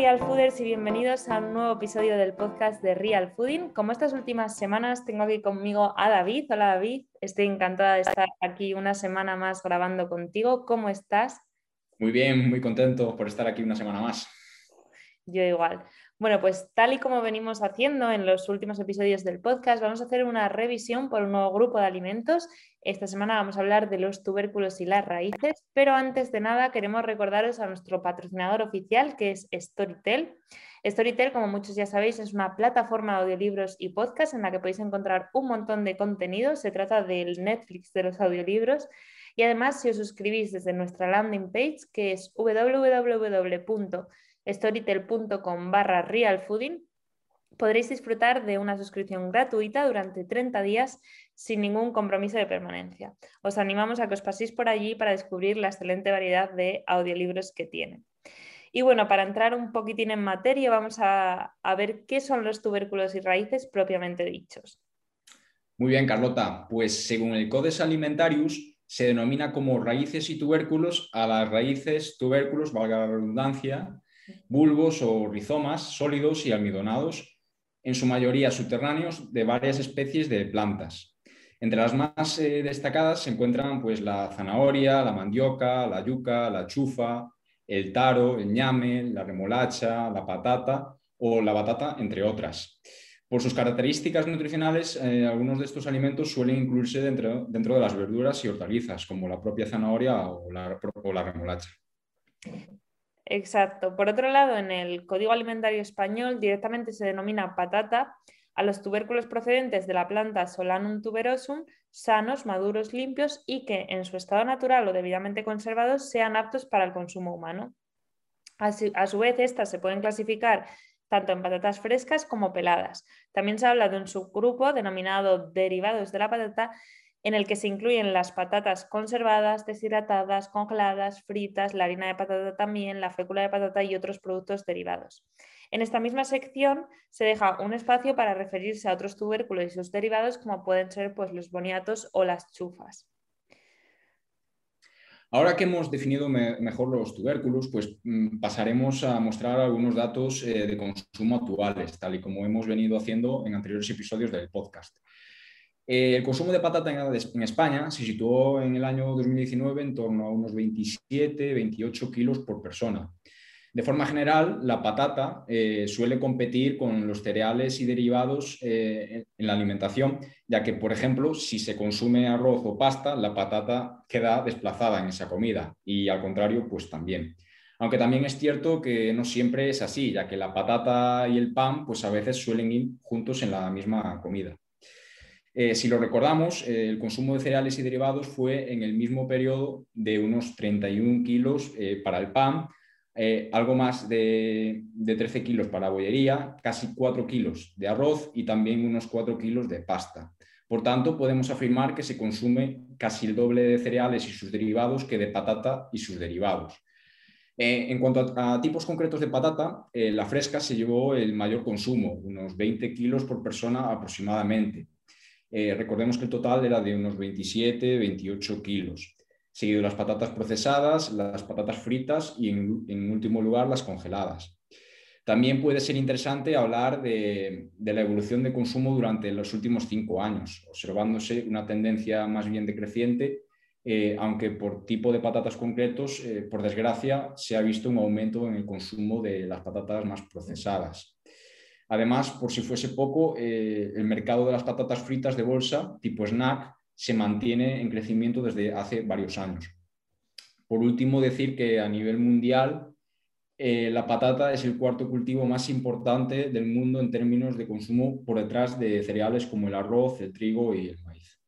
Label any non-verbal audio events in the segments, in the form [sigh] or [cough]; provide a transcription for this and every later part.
Real Fooders y bienvenidos a un nuevo episodio del podcast de Real Fooding. Como estas últimas semanas tengo aquí conmigo a David. Hola David, estoy encantada de estar aquí una semana más grabando contigo. ¿Cómo estás? Muy bien, muy contento por estar aquí una semana más. Yo igual. Bueno, pues tal y como venimos haciendo en los últimos episodios del podcast, vamos a hacer una revisión por un nuevo grupo de alimentos. Esta semana vamos a hablar de los tubérculos y las raíces, pero antes de nada queremos recordaros a nuestro patrocinador oficial que es Storytel. Storytel, como muchos ya sabéis, es una plataforma de audiolibros y podcast en la que podéis encontrar un montón de contenido. Se trata del Netflix de los audiolibros. Y además, si os suscribís desde nuestra landing page, que es www storytel.com barra realfooding, podréis disfrutar de una suscripción gratuita durante 30 días sin ningún compromiso de permanencia. Os animamos a que os paséis por allí para descubrir la excelente variedad de audiolibros que tienen. Y bueno, para entrar un poquitín en materia, vamos a, a ver qué son los tubérculos y raíces propiamente dichos. Muy bien, Carlota. Pues según el Codex Alimentarius, se denomina como raíces y tubérculos a las raíces, tubérculos, valga la redundancia, bulbos o rizomas sólidos y almidonados, en su mayoría subterráneos, de varias especies de plantas. Entre las más eh, destacadas se encuentran pues, la zanahoria, la mandioca, la yuca, la chufa, el taro, el ñame, la remolacha, la patata o la batata, entre otras. Por sus características nutricionales, eh, algunos de estos alimentos suelen incluirse dentro, dentro, de las verduras y hortalizas, como la propia zanahoria o la, o la remolacha. Exacto. Por otro lado, en el Código Alimentario Español directamente se denomina patata a los tubérculos procedentes de la planta Solanum tuberosum, sanos, maduros, limpios y que en su estado natural o debidamente conservados sean aptos para el consumo humano. A su, vez, estas se pueden clasificar tanto en patatas frescas como peladas. También se habla de un subgrupo denominado derivados de la patata en el que se incluyen las patatas conservadas, deshidratadas, congeladas, fritas, la harina de patata también, la fécula de patata y otros productos derivados. En esta misma sección se deja un espacio para referirse a otros tubérculos y sus derivados como pueden ser pues, los boniatos o las chufas. Ahora que hemos definido mejor los tubérculos, pues mm, pasaremos a mostrar algunos datos eh, de consumo actuales, tal y como hemos venido haciendo en anteriores episodios del podcast. Eh, el consumo de patata en, España se situó en el año 2019 en torno a unos 27-28 kilos por persona. De forma general, la patata eh, suele competir con los cereales y derivados eh, en la alimentación, ya que, por ejemplo, si se consume arroz o pasta, la patata queda desplazada en esa comida y al contrario, pues también. Aunque también es cierto que no siempre es así, ya que la patata y el pan, pues a veces suelen ir juntos en la misma comida. Eh, si lo recordamos, eh, el consumo de cereales y derivados fue en el mismo periodo de unos 31 kilos eh, para el pan, algo más de, 13 kilos para bollería, casi 4 kilos de arroz y también unos 4 kilos de pasta. Por tanto, podemos afirmar que se consume casi el doble de cereales y sus derivados que de patata y sus derivados. en cuanto a, a, tipos concretos de patata, la fresca se llevó el mayor consumo, unos 20 kilos por persona aproximadamente. Eh, recordemos que el total era de unos 27, 28 kilos, seguido las patatas procesadas, las patatas fritas y en, último lugar las congeladas. También puede ser interesante hablar de, la evolución de consumo durante los últimos cinco años, observándose una tendencia más bien decreciente, eh, aunque por tipo de patatas concretos, eh, por desgracia, se ha visto un aumento en el consumo de las patatas más procesadas. Además, por si fuese poco, eh, el mercado de las patatas fritas de bolsa tipo snack se mantiene en crecimiento desde hace varios años. Por último, decir que a nivel mundial eh, la patata es el cuarto cultivo más importante del mundo en términos de consumo por detrás de cereales como el arroz, el trigo y el maíz.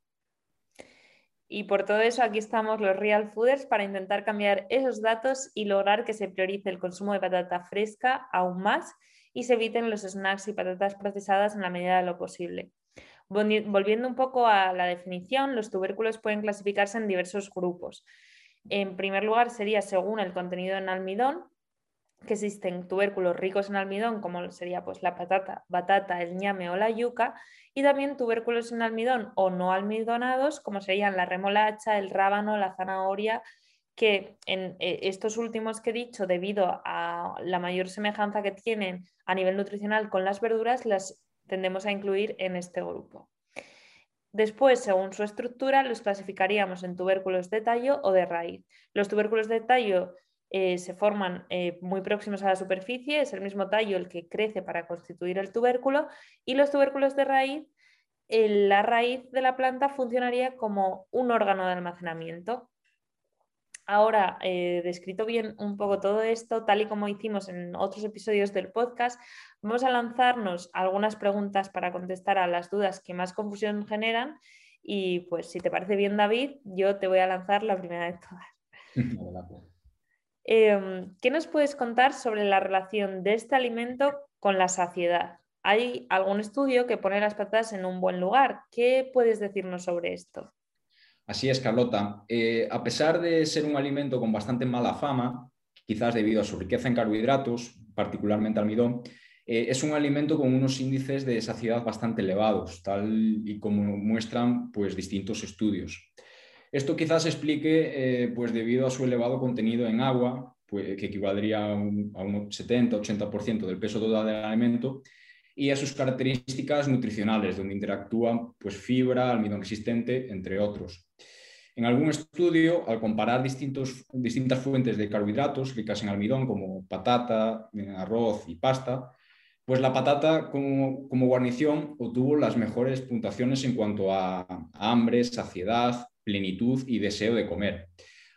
Y por todo eso aquí estamos los Real Fooders para intentar cambiar esos datos y lograr que se priorice el consumo de patata fresca aún más y se eviten los snacks y patatas procesadas en la medida de lo posible. Volviendo un poco a la definición, los tubérculos pueden clasificarse en diversos grupos. En primer lugar, sería según el contenido en almidón, que existen tubérculos ricos en almidón, como sería pues, la patata, batata, el ñame o la yuca, y también tubérculos en almidón o no almidonados, como serían la remolacha, el rábano, la zanahoria que en eh, estos últimos que he dicho, debido a la mayor semejanza que tienen a nivel nutricional con las verduras, las tendemos a incluir en este grupo. Después, según su estructura, los clasificaríamos en tubérculos de tallo o de raíz. Los tubérculos de tallo eh, se forman eh, muy próximos a la superficie, es el mismo tallo el que crece para constituir el tubérculo, y los tubérculos de raíz, la raíz de la planta funcionaría como un órgano de almacenamiento. Ahora, eh, descrito bien un poco todo esto, tal y como hicimos en otros episodios del podcast, vamos a lanzarnos algunas preguntas para contestar a las dudas que más confusión generan. Y pues si te parece bien, David, yo te voy a lanzar la primera de todas. Em, ¿Qué nos puedes contar sobre la relación de este alimento con la saciedad? Hay algún estudio que pone las patatas en un buen lugar. ¿Qué puedes decirnos sobre esto? Así es, Carlota. Eh, a pesar de ser un alimento con bastante mala fama, quizás debido a su riqueza en carbohidratos, particularmente almidón, eh, es un alimento con unos índices de saciedad bastante elevados, tal y como muestran pues, distintos estudios. Esto quizás explique, eh, pues debido a su elevado contenido en agua, pues, que equivaldría a un, a un 70-80% del peso total del alimento, y a sus características nutricionales, donde interactúan pues, fibra, almidón resistente, entre otros. En algún estudio, al comparar distintos, distintas fuentes de carbohidratos ricas en almidón, como patata, arroz y pasta, pues la patata como, guarnición obtuvo las mejores puntuaciones en cuanto a, hambre, saciedad, plenitud y deseo de comer.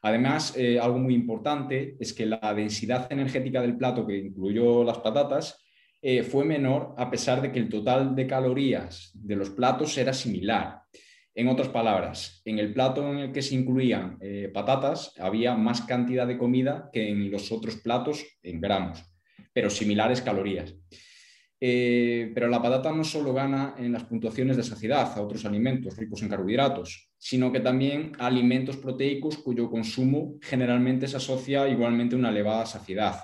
Además, eh, algo muy importante es que la densidad energética del plato que incluyó las patatas eh, fue menor a pesar de que el total de calorías de los platos era similar. En otras palabras, en el plato en el que se incluían eh, patatas había más cantidad de comida que en los otros platos en gramos, pero similares calorías. Eh, pero la patata no solo gana en las puntuaciones de saciedad a otros alimentos ricos en carbohidratos, sino que también a alimentos proteicos cuyo consumo generalmente se asocia igualmente a una elevada saciedad.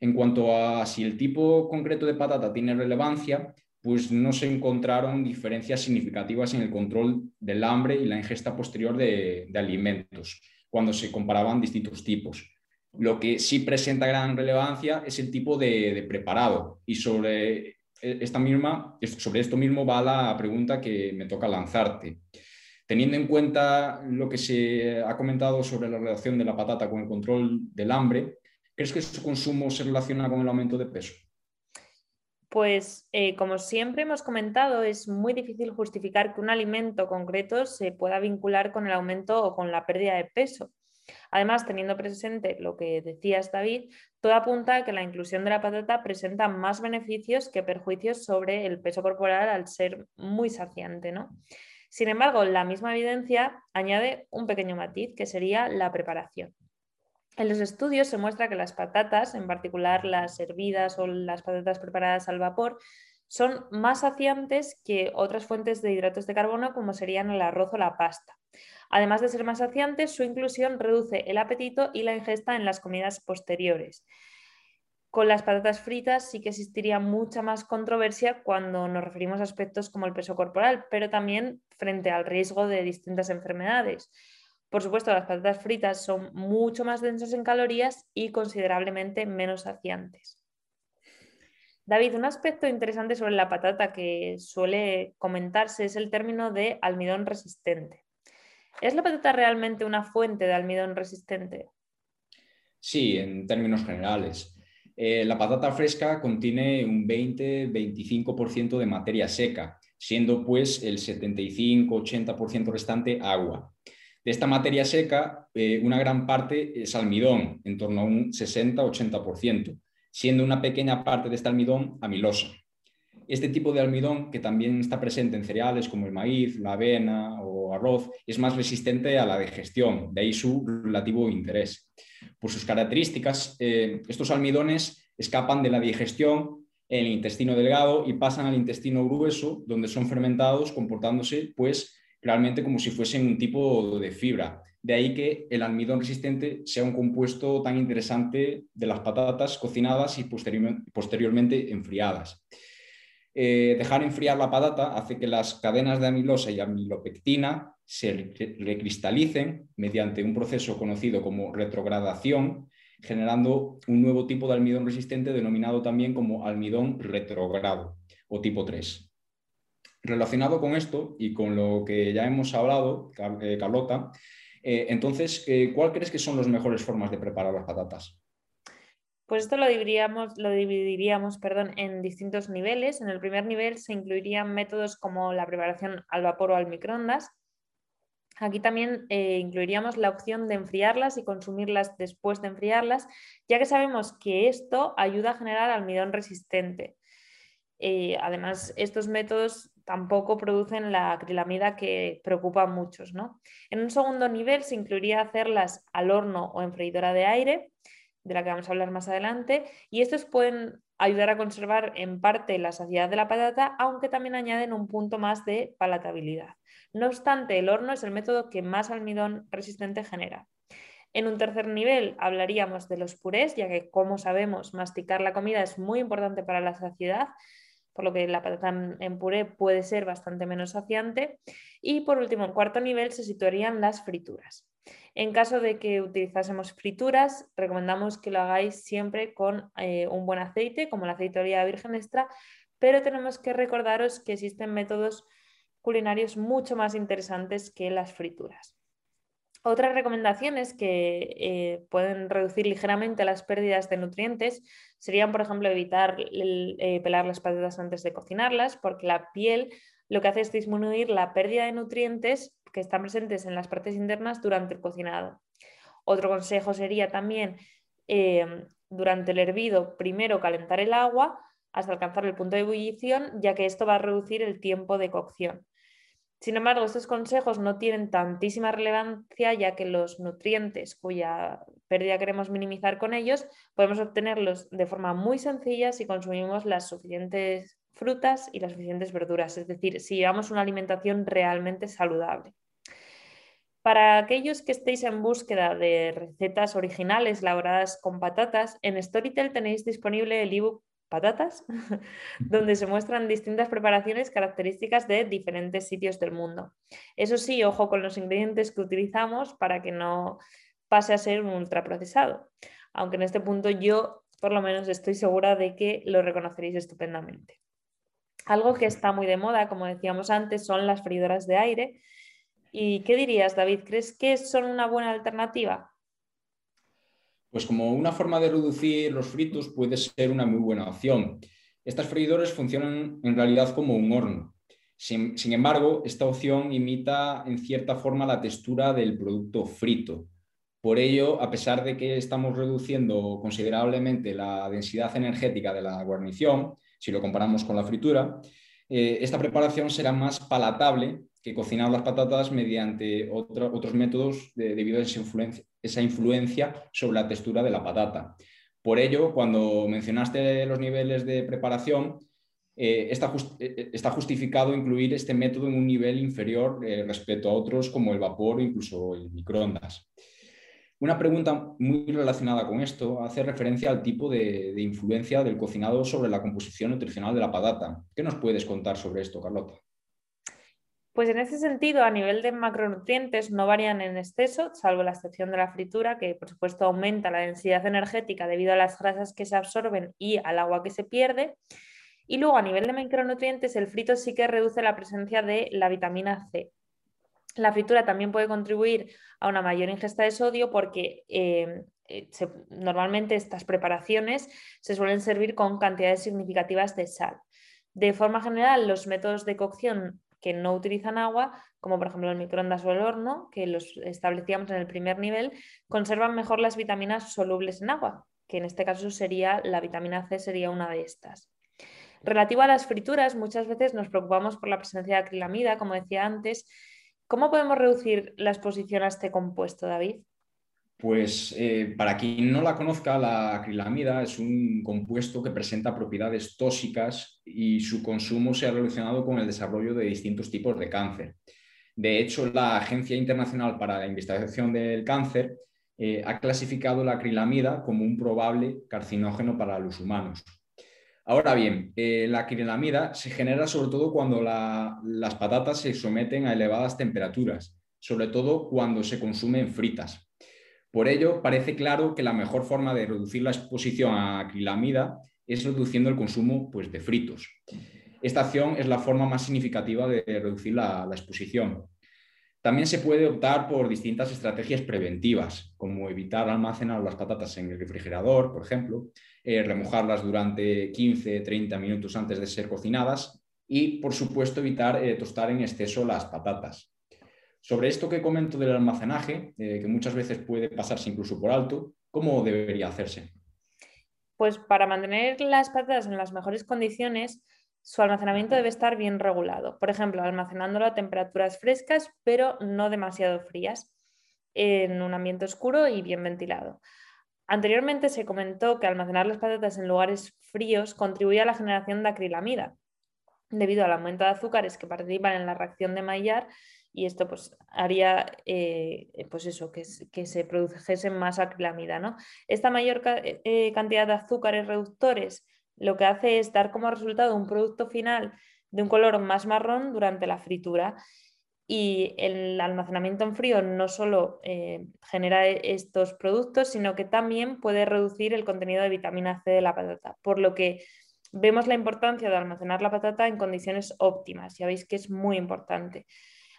En cuanto a si el tipo concreto de patata tiene relevancia, pues no se encontraron diferencias significativas en el control del hambre y la ingesta posterior de, alimentos cuando se comparaban distintos tipos. Lo que sí presenta gran relevancia es el tipo de, preparado y sobre, esta misma, sobre esto mismo va la pregunta que me toca lanzarte. Teniendo en cuenta lo que se ha comentado sobre la relación de la patata con el control del hambre, ¿Crees que su consumo se relaciona con el aumento de peso? Pues eh, como siempre hemos comentado, es muy difícil justificar que un alimento concreto se pueda vincular con el aumento o con la pérdida de peso. Además, teniendo presente lo que decías, David, todo apunta a que la inclusión de la patata presenta más beneficios que perjuicios sobre el peso corporal al ser muy saciante. ¿no? Sin embargo, la misma evidencia añade un pequeño matiz, que sería la preparación. En los estudios se muestra que las patatas, en particular las hervidas o las patatas preparadas al vapor, son más saciantes que otras fuentes de hidratos de carbono como serían el arroz o la pasta. Además de ser más saciantes, su inclusión reduce el apetito y la ingesta en las comidas posteriores. Con las patatas fritas sí que existiría mucha más controversia cuando nos referimos a aspectos como el peso corporal, pero también frente al riesgo de distintas enfermedades. Por supuesto, las patatas fritas son mucho más densas en calorías y considerablemente menos saciantes. David, un aspecto interesante sobre la patata que suele comentarse es el término de almidón resistente. ¿Es la patata realmente una fuente de almidón resistente? Sí, en términos generales. Eh, la patata fresca contiene un 20-25% de materia seca, siendo pues el 75-80% restante agua. De esta materia seca, eh, una gran parte es almidón, en torno a un 60-80%, siendo una pequeña parte de este almidón amilosa. Este tipo de almidón, que también está presente en cereales como el maíz, la avena o arroz, es más resistente a la digestión, de ahí su relativo interés. Por sus características, eh, estos almidones escapan de la digestión en el intestino delgado y pasan al intestino grueso, donde son fermentados, comportándose pues realmente como si fuesen un tipo de fibra. De ahí que el almidón resistente sea un compuesto tan interesante de las patatas cocinadas y posteriormente enfriadas. Eh, dejar enfriar la patata hace que las cadenas de amilosa y amilopectina se recristalicen mediante un proceso conocido como retrogradación, generando un nuevo tipo de almidón resistente denominado también como almidón retrogrado o tipo 3. Relacionado con esto y con lo que ya hemos hablado, eh, Carlota, eh, entonces, eh, ¿cuál crees que son las mejores formas de preparar las patatas? Pues esto lo dividiríamos, lo dividiríamos perdón, en distintos niveles. En el primer nivel se incluirían métodos como la preparación al vapor o al microondas. Aquí también incluiríamos la opción de enfriarlas y consumirlas después de enfriarlas, ya que sabemos que esto ayuda a generar almidón resistente. además, estos métodos tampoco producen la acrilamida que preocupa a muchos. ¿no? En un segundo nivel se incluiría hacerlas al horno o en freidora de aire, de la que vamos a hablar más adelante, y estos pueden ayudar a conservar en parte la saciedad de la patata, aunque también añaden un punto más de palatabilidad. No obstante, el horno es el método que más almidón resistente genera. En un tercer nivel hablaríamos de los purés, ya que como sabemos, masticar la comida es muy importante para la saciedad, por lo que la patata en puré puede ser bastante menos saciante. Y por último, en cuarto nivel se situarían las frituras. En caso de que utilizásemos frituras, recomendamos que lo hagáis siempre con eh, un buen aceite, como el aceite de oliva virgen extra, pero tenemos que recordaros que existen métodos culinarios mucho más interesantes que las frituras. Otras recomendaciones que eh, pueden reducir ligeramente las pérdidas de nutrientes serían, por ejemplo, evitar eh, pelar las patatas antes de cocinarlas, porque la piel lo que hace es disminuir la pérdida de nutrientes que están presentes en las partes internas durante el cocinado. Otro consejo sería también, eh, durante el hervido, primero calentar el agua hasta alcanzar el punto de ebullición, ya que esto va a reducir el tiempo de cocción. Sin embargo, estos consejos no tienen tantísima relevancia ya que los nutrientes cuya pérdida queremos minimizar con ellos podemos obtenerlos de forma muy sencilla si consumimos las suficientes frutas y las suficientes verduras, es decir, si llevamos una alimentación realmente saludable. Para aquellos que estéis en búsqueda de recetas originales elaboradas con patatas, en Storytel tenéis disponible el ebook patatas, [laughs] donde se muestran distintas preparaciones características de diferentes sitios del mundo. Eso sí, ojo con los ingredientes que utilizamos para que no pase a ser un ultraprocesado, aunque en este punto yo por lo menos estoy segura de que lo reconoceréis estupendamente. Algo que está muy de moda, como decíamos antes, son las freidoras de aire. ¿Y qué dirías, David? ¿Crees que son una buena alternativa? Pues como una forma de reducir los fritos puede ser una muy buena opción. Estas freidoras funcionan en realidad como un horno. Sin, embargo, esta opción imita en cierta forma la textura del producto frito. Por ello, a pesar de que estamos reduciendo considerablemente la densidad energética de la guarnición, si lo comparamos con la fritura, eh, esta preparación será más palatable que cocinar las patatas mediante otros métodos debido a influencia, esa influencia sobre la textura de la patata. Por ello, cuando mencionaste los niveles de preparación, eh, está, eh, eh, está, justificado incluir este método en un nivel inferior respecto a otros como el vapor o incluso el microondas. Una pregunta muy relacionada con esto hace referencia al tipo de influencia del cocinado sobre la composición nutricional de la patata. ¿Qué nos puedes contar sobre esto, Carlota? Pues en ese sentido, a nivel de macronutrientes no varían en exceso, salvo la excepción de la fritura, que por supuesto aumenta la densidad energética debido a las grasas que se absorben y al agua que se pierde. Y luego a nivel de micronutrientes, el frito sí que reduce la presencia de la vitamina C. La fritura también puede contribuir a una mayor ingesta de sodio porque eh, eh, normalmente estas preparaciones se suelen servir con cantidades significativas de sal. De forma general, los métodos de cocción que no utilizan agua, como por ejemplo el microondas o el horno, que los establecíamos en el primer nivel, conservan mejor las vitaminas solubles en agua, que en este caso sería la vitamina C, sería una de estas. Relativo a las frituras, muchas veces nos preocupamos por la presencia de acrilamida, como decía antes. ¿Cómo podemos reducir la exposición a este compuesto, David? Pues eh, para quien no la conozca, la acrilamida es un compuesto que presenta propiedades tóxicas y su consumo se ha relacionado con el desarrollo de distintos tipos de cáncer. De hecho, la Agencia Internacional para la Investigación del Cáncer eh, ha clasificado la acrilamida como un probable carcinógeno para los humanos. Ahora bien, eh, la acrilamida se genera sobre todo cuando las patatas se someten a elevadas temperaturas sobre todo cuando se consumen fritas. Por ello, parece claro que la mejor forma de reducir la exposición a acrilamida es reduciendo el consumo pues, de fritos. Esta acción es la forma más significativa de reducir la, exposición. También se puede optar por distintas estrategias preventivas, como evitar almacenar las patatas en el refrigerador, por ejemplo, eh, remojarlas durante 15-30 minutos antes de ser cocinadas y, por supuesto, evitar eh, tostar en exceso las patatas. Sobre esto que comento del almacenaje, eh, que muchas veces puede pasarse incluso por alto, ¿cómo debería hacerse? Pues para mantener las patatas en las mejores condiciones, su almacenamiento debe estar bien regulado. Por ejemplo, almacenándolo a temperaturas frescas, pero no demasiado frías, en un ambiente oscuro y bien ventilado. Anteriormente se comentó que almacenar las patatas en lugares fríos contribuye a la generación de acrilamida, debido al aumento de azúcares que participan en la reacción de Maillard y esto pues haría eh, pues eso, que, se produjese más acrilamida. ¿no? Esta mayor eh, cantidad de azúcares reductores lo que hace es dar como resultado un producto final de un color más marrón durante la fritura. Y el almacenamiento en frío no solo eh, genera estos productos, sino que también puede reducir el contenido de vitamina C de la patata, por lo que vemos la importancia de almacenar la patata en condiciones óptimas. Ya veis que es muy importante.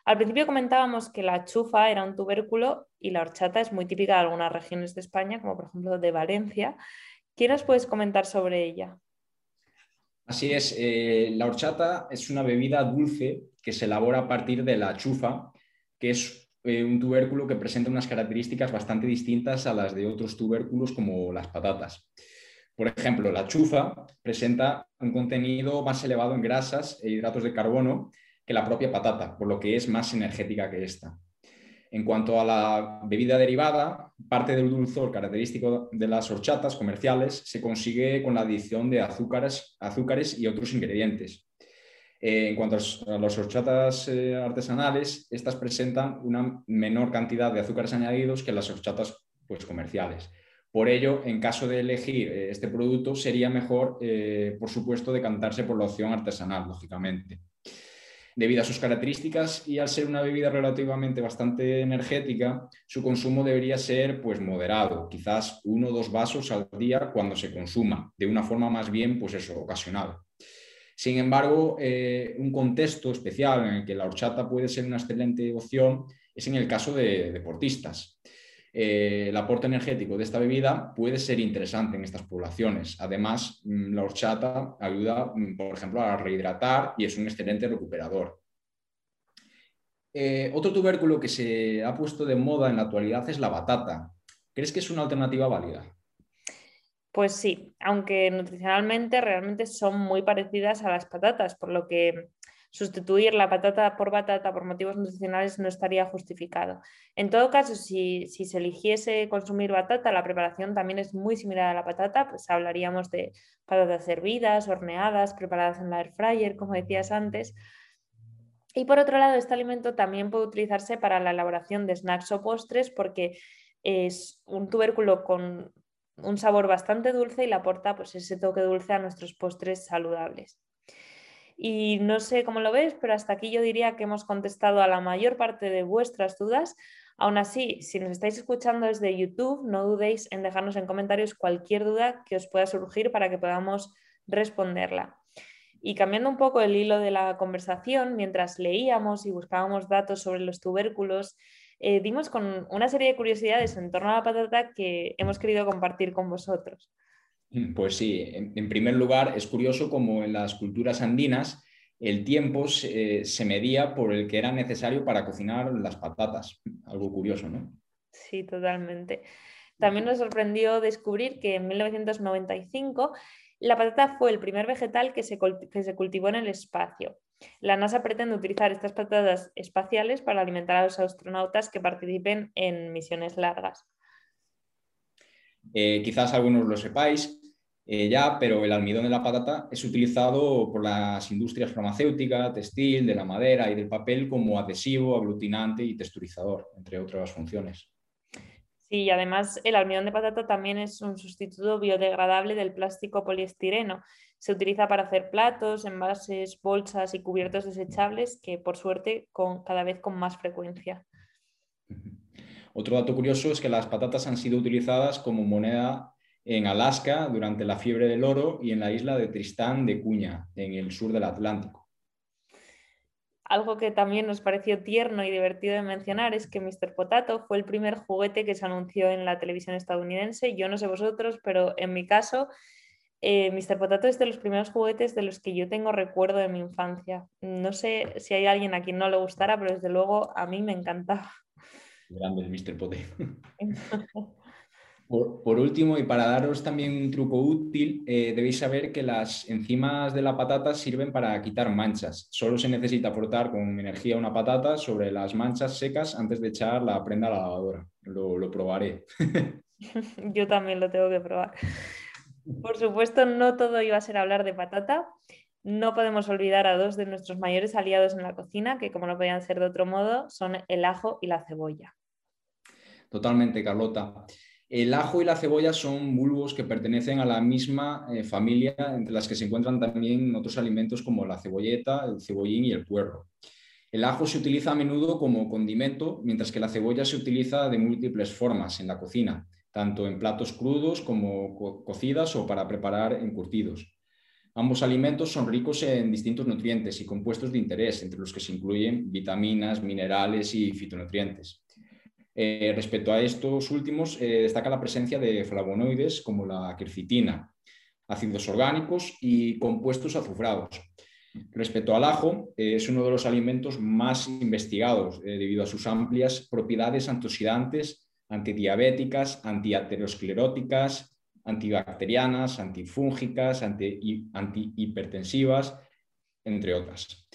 Al principio comentábamos que la chufa era un tubérculo y la horchata es muy típica de algunas regiones de España, como por ejemplo de Valencia. ¿Qué nos puedes comentar sobre ella? Así es, eh, la horchata es una bebida dulce que se elabora a partir de la chufa, que es eh, un tubérculo que presenta unas características bastante distintas a las de otros tubérculos como las patatas. Por ejemplo, la chufa presenta un contenido más elevado en grasas e hidratos de carbono que la propia patata, por lo que es más energética que esta. En cuanto a la bebida derivada, parte del dulzor característico de las horchatas comerciales se consigue con la adición de azúcares, azúcares y otros ingredientes. Eh, en cuanto a las horchatas eh, artesanales, estas presentan una menor cantidad de azúcares añadidos que las horchatas pues, comerciales. Por ello, en caso de elegir eh, este producto, sería mejor, por supuesto, decantarse por la opción artesanal, lógicamente debido a sus características y al ser una bebida relativamente bastante energética, su consumo debería ser pues moderado, quizás uno o dos vasos al día cuando se consuma, de una forma más bien pues eso, ocasional. Sin embargo, eh, un contexto especial en el que la horchata puede ser una excelente opción es en el caso de deportistas. Eh, el aporte energético de esta bebida puede ser interesante en estas poblaciones. Además, mm, la horchata ayuda, mm, por ejemplo, a rehidratar y es un excelente recuperador. Eh, otro tubérculo que se ha puesto de moda en la actualidad es la batata. ¿Crees que es una alternativa válida? Pues sí, aunque nutricionalmente realmente son muy parecidas a las patatas, por lo que sustituir la patata por batata por motivos nutricionales no estaría justificado. En todo caso, si, se eligiese consumir batata, la preparación también es muy similar a la patata, pues hablaríamos de patatas hervidas, horneadas, preparadas en la air fryer, como decías antes. Y por otro lado, este alimento también puede utilizarse para la elaboración de snacks o postres porque es un tubérculo con un sabor bastante dulce y le aporta pues, ese toque dulce a nuestros postres saludables. Y no sé cómo lo ves, pero hasta aquí yo diría que hemos contestado a la mayor parte de vuestras dudas. Aún así, si nos estáis escuchando desde YouTube, no dudéis en dejarnos en comentarios cualquier duda que os pueda surgir para que podamos responderla. Y cambiando un poco el hilo de la conversación, mientras leíamos y buscábamos datos sobre los tubérculos, eh, dimos con una serie de curiosidades en torno a la patata que hemos querido compartir con vosotros. [clears throat] Pues sí, en, primer lugar, es curioso como en las culturas andinas el tiempo se, medía por el que era necesario para cocinar las patatas. Algo curioso, ¿no? Sí, totalmente. También nos sorprendió descubrir que en 1995 la patata fue el primer vegetal que se, que se, cultivó en el espacio. La NASA pretende utilizar estas patatas espaciales para alimentar a los astronautas que participen en misiones largas. Eh, quizás algunos lo sepáis eh, ya, pero el almidón de la patata es utilizado por las industrias farmacéuticas, textil, de la madera y del papel como adhesivo, aglutinante y texturizador, entre otras funciones. Sí, y además el almidón de patata también es un sustituto biodegradable del plástico poliestireno. Se utiliza para hacer platos, envases, bolsas y cubiertos desechables que por suerte con, cada vez con más frecuencia. Otro dato curioso es que las patatas han sido utilizadas como moneda en Alaska durante la fiebre del oro y en la isla de Tristán de Cuña, en el sur del Atlántico. Algo que también nos pareció tierno y divertido de mencionar es que Mr. Potato fue el primer juguete que se anunció en la televisión estadounidense. Yo no sé vosotros, pero en mi caso, eh, Mr. Potato es de los primeros juguetes de los que yo tengo recuerdo de mi infancia. No sé si hay alguien a quien no le gustara, pero desde luego a mí me encantaba. Grande el Mr. Potato. [laughs] Por, último, y para daros también un truco útil, eh, debéis saber que las enzimas de la patata sirven para quitar manchas. Solo se necesita frotar con energía una patata sobre las manchas secas antes de echar la prenda a la lavadora. Lo, lo probaré. [laughs] Yo también lo tengo que probar. Por supuesto, no todo iba a ser hablar de patata. No podemos olvidar a dos de nuestros mayores aliados en la cocina, que como no podían ser de otro modo, son el ajo y la cebolla. Totalmente, Carlota. El ajo y la cebolla son bulbos que pertenecen a la misma eh, familia, entre las que se encuentran también otros alimentos como la cebolleta, el cebollín y el puerro. El ajo se utiliza a menudo como condimento, mientras que la cebolla se utiliza de múltiples formas en la cocina, tanto en platos crudos como cocidas o para preparar encurtidos. Ambos alimentos son ricos en distintos nutrientes y compuestos de interés, entre los que se incluyen vitaminas, minerales y fitonutrientes. Eh, respecto a estos últimos, eh, destaca la presencia de flavonoides como la quercitina, ácidos orgánicos y compuestos azufrados. Respecto al ajo, eh, es uno de los alimentos más investigados debido a sus amplias propiedades antioxidantes, antidiabéticas, antiateroscleróticas, antibacterianas, antifúngicas, antihipertensivas, entre otras.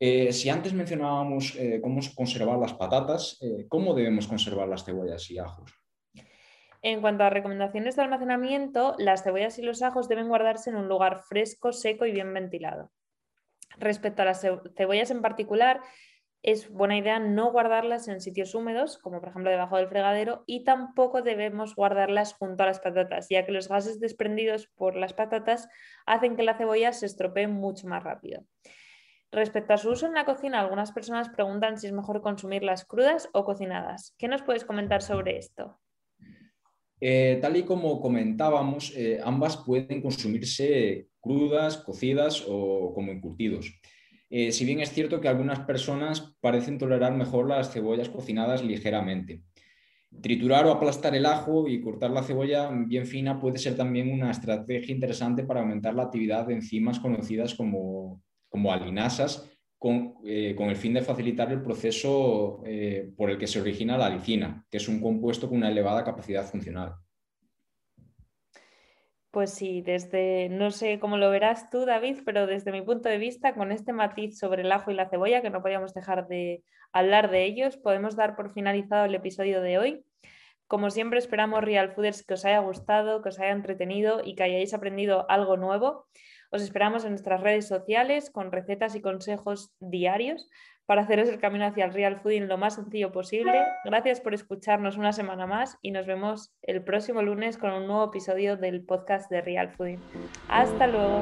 Eh, si antes mencionábamos eh, cómo conservar las patatas, eh, ¿cómo debemos conservar las cebollas y ajos? En cuanto a recomendaciones de almacenamiento, las cebollas y los ajos deben guardarse en un lugar fresco, seco y bien ventilado. Respecto a las cebollas en particular, es buena idea no guardarlas en sitios húmedos, como por ejemplo debajo del fregadero, y tampoco debemos guardarlas junto a las patatas, ya que los gases desprendidos por las patatas hacen que la cebolla se estropee mucho más rápido. Respecto a su uso en la cocina, algunas personas preguntan si es mejor consumirlas crudas o cocinadas. ¿Qué nos puedes comentar sobre esto? Eh, tal y como comentábamos, eh, ambas pueden consumirse crudas, cocidas o como encurtidos. Eh, si bien es cierto que algunas personas parecen tolerar mejor las cebollas cocinadas ligeramente. Triturar o aplastar el ajo y cortar la cebolla bien fina puede ser también una estrategia interesante para aumentar la actividad de enzimas conocidas como como alinasas eh, con, el fin de facilitar el proceso eh, por el que se origina la alicina, que es un compuesto con una elevada capacidad funcional. Pues sí, desde, no sé cómo lo verás tú, David, pero desde mi punto de vista, con este matiz sobre el ajo y la cebolla, que no podíamos dejar de hablar de ellos, podemos dar por finalizado el episodio de hoy. Como siempre, esperamos Real Fooders que os haya gustado, que os haya entretenido y que hayáis aprendido algo nuevo. Os esperamos en nuestras redes sociales con recetas y consejos diarios para haceros el camino hacia el real fooding lo más sencillo posible. Gracias por escucharnos una semana más y nos vemos el próximo lunes con un nuevo episodio del podcast de Real Fooding. Hasta luego.